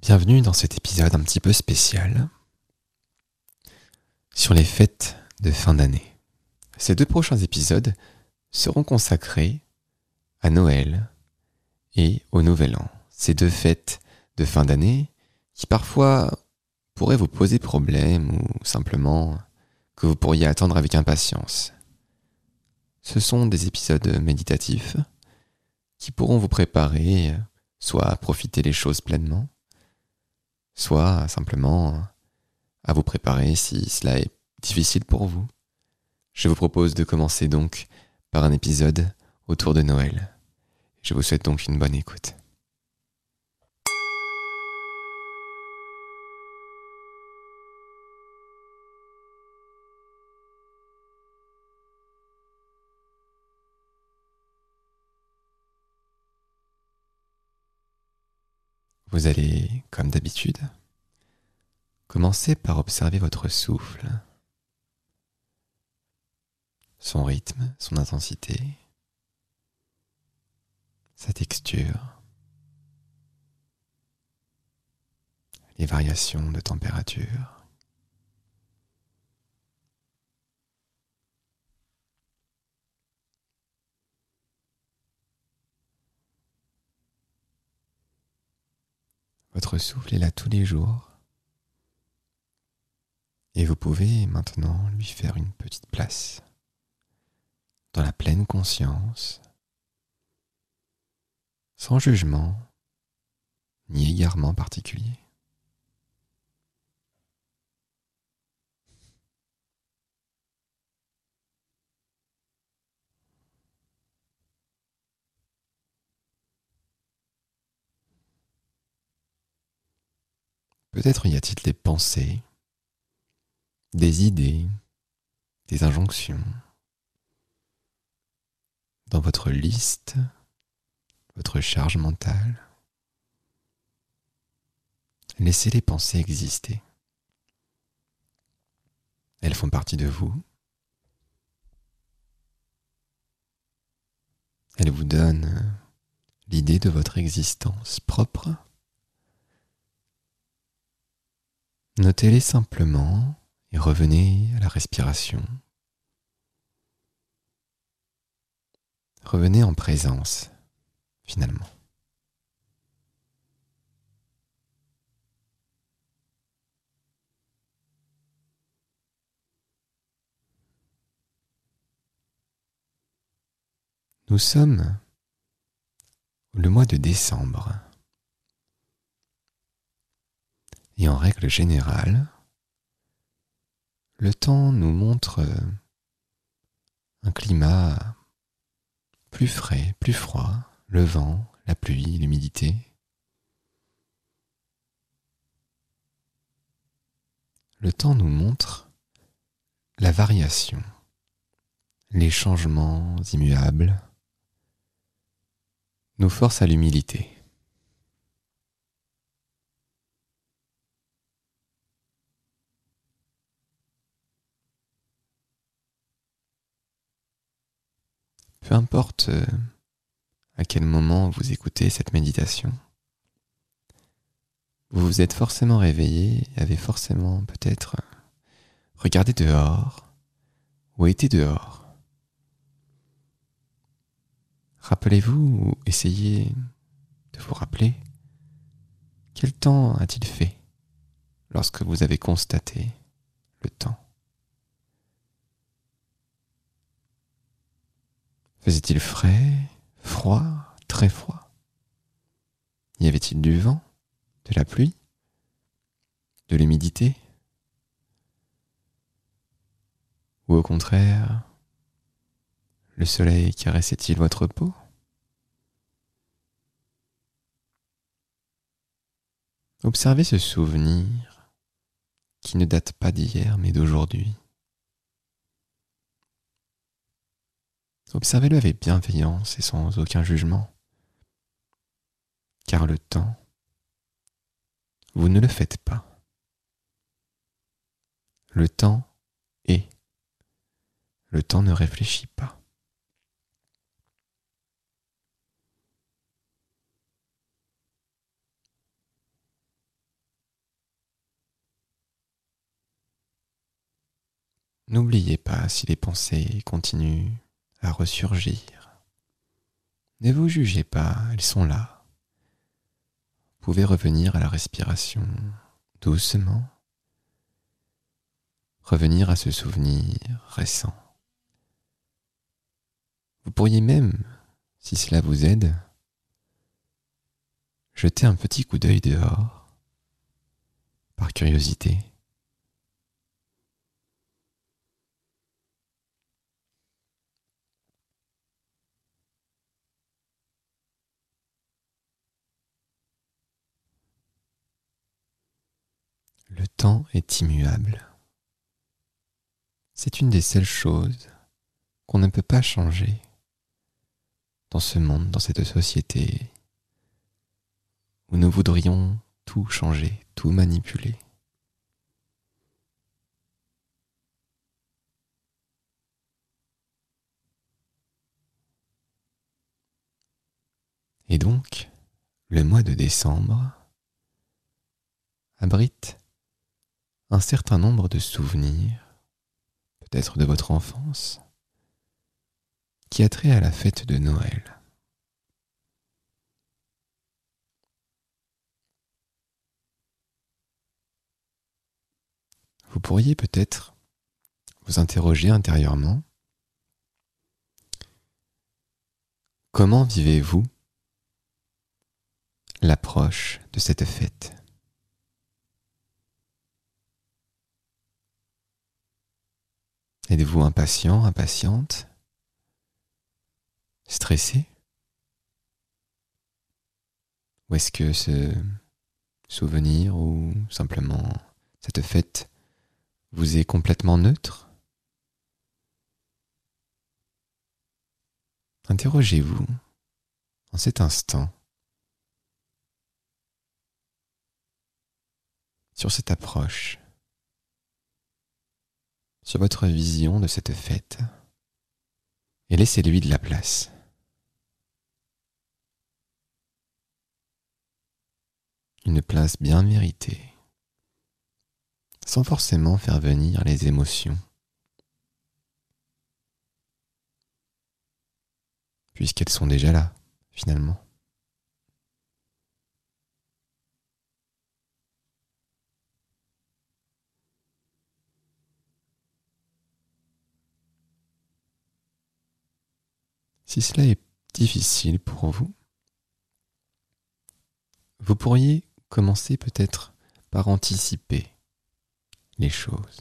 Bienvenue dans cet épisode un petit peu spécial sur les fêtes de fin d'année. Ces deux prochains épisodes seront consacrés à Noël et au Nouvel An. Ces deux fêtes de fin d'année qui parfois pourraient vous poser problème ou simplement que vous pourriez attendre avec impatience. Ce sont des épisodes méditatifs qui pourront vous préparer soit à profiter les choses pleinement, soit simplement à vous préparer si cela est difficile pour vous. Je vous propose de commencer donc par un épisode autour de Noël. Je vous souhaite donc une bonne écoute. Vous allez, comme d'habitude, commencer par observer votre souffle, son rythme, son intensité, sa texture, les variations de température. Votre souffle est là tous les jours. Et vous pouvez maintenant lui faire une petite place dans la pleine conscience, sans jugement ni égarement particulier. Peut-être y a-t-il des pensées, des idées, des injonctions dans votre liste, votre charge mentale. Laissez les pensées exister. Elles font partie de vous. Elles vous donnent l'idée de votre existence propre Notez-les simplement et revenez à la respiration. Revenez en présence, finalement. Nous sommes le mois de décembre. Et en règle générale, le temps nous montre un climat plus frais, plus froid, le vent, la pluie, l'humidité. Le temps nous montre la variation, les changements immuables, nous force à l'humilité. Peu importe euh, à quel moment vous écoutez cette méditation, vous vous êtes forcément réveillé avez forcément peut-être regardé dehors ou été dehors. Rappelez-vous ou essayez de vous rappeler quel temps a-t-il fait lorsque vous avez constaté le temps. Faisait-il frais, froid, très froid? Y avait-il du vent, de la pluie, de l'humidité? Ou au contraire, le soleil caressait-il votre peau? Observez ce souvenir qui ne date pas d'hier mais d'aujourd'hui. Observez-le avec bienveillance et sans aucun jugement, car le temps, vous ne le faites pas. Le temps est. Le temps ne réfléchit pas. N'oubliez pas si les pensées continuent à ressurgir. Ne vous jugez pas, elles sont là. Vous pouvez revenir à la respiration doucement, revenir à ce souvenir récent. Vous pourriez même, si cela vous aide, jeter un petit coup d'œil dehors, par curiosité. Le temps est immuable. C'est une des seules choses qu'on ne peut pas changer dans ce monde, dans cette société où nous voudrions tout changer, tout manipuler. Et donc, le mois de décembre abrite un certain nombre de souvenirs, peut-être de votre enfance, qui a trait à la fête de Noël. Vous pourriez peut-être vous interroger intérieurement comment vivez-vous l'approche de cette fête? Êtes-vous impatient, impatiente? Stressé? Ou est-ce que ce souvenir ou simplement cette fête vous est complètement neutre? Interrogez-vous en cet instant sur cette approche sur votre vision de cette fête et laissez-lui de la place. Une place bien méritée, sans forcément faire venir les émotions, puisqu'elles sont déjà là, finalement. Si cela est difficile pour vous, vous pourriez commencer peut-être par anticiper les choses.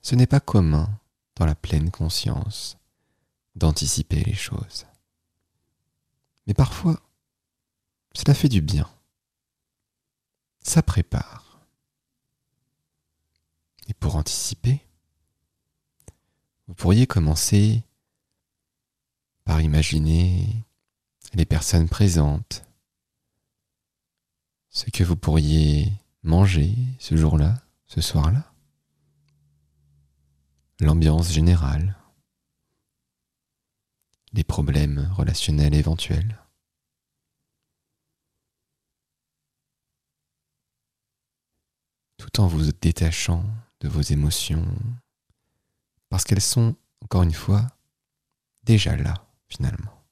Ce n'est pas commun dans la pleine conscience d'anticiper les choses. Mais parfois, cela fait du bien. Ça prépare. Et pour anticiper, vous pourriez commencer par imaginer les personnes présentes, ce que vous pourriez manger ce jour-là, ce soir-là, l'ambiance générale, les problèmes relationnels éventuels. tout en vous détachant de vos émotions, parce qu'elles sont, encore une fois, déjà là, finalement.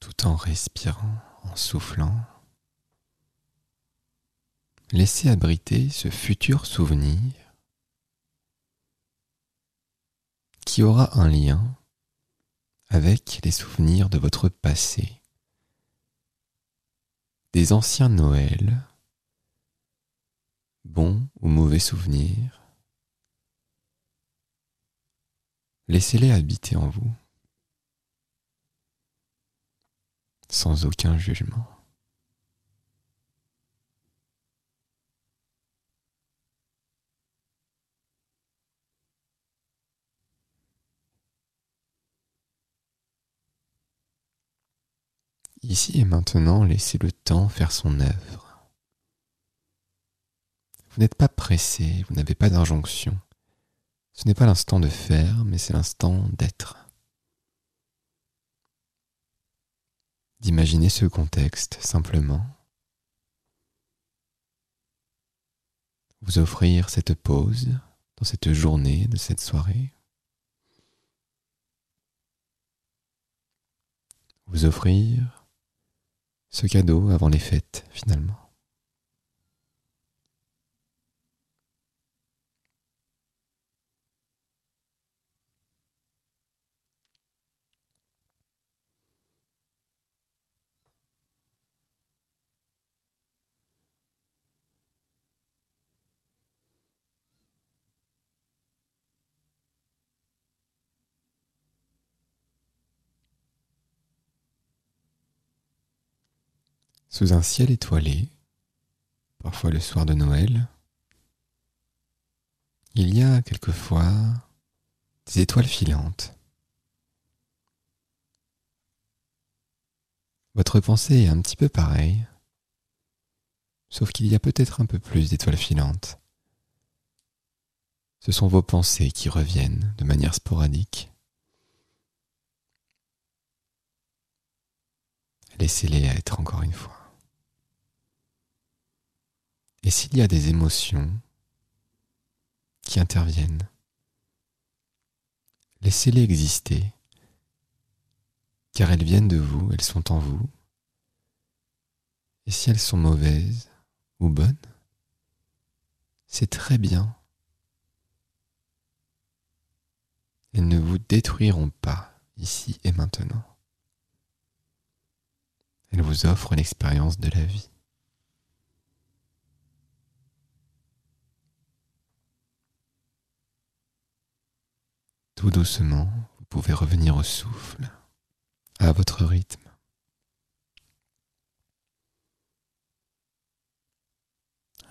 Tout en respirant, en soufflant, laissez abriter ce futur souvenir qui aura un lien avec les souvenirs de votre passé, des anciens Noëls bons ou mauvais souvenirs, laissez-les habiter en vous, sans aucun jugement. Ici et maintenant, laissez le temps faire son œuvre. Vous n'êtes pas pressé, vous n'avez pas d'injonction. Ce n'est pas l'instant de faire, mais c'est l'instant d'être. d'imaginer ce contexte simplement. Vous offrir cette pause dans cette journée de cette soirée. Vous offrir ce cadeau avant les fêtes finalement. Sous un ciel étoilé, parfois le soir de Noël, il y a quelquefois des étoiles filantes. Votre pensée est un petit peu pareille, sauf qu'il y a peut-être un peu plus d'étoiles filantes. Ce sont vos pensées qui reviennent de manière sporadique. Laissez-les être encore une fois. Et s'il y a des émotions qui interviennent, laissez-les exister, car elles viennent de vous, elles sont en vous. Et si elles sont mauvaises ou bonnes, c'est très bien. Elles ne vous détruiront pas ici et maintenant. Elles vous offrent l'expérience de la vie. Tout doucement, vous pouvez revenir au souffle, à votre rythme.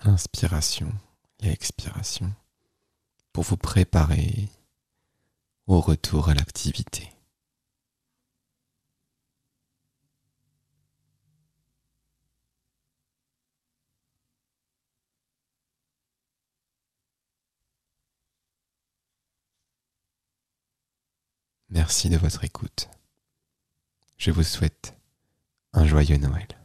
Inspiration et expiration pour vous préparer au retour à l'activité. Merci de votre écoute. Je vous souhaite un joyeux Noël.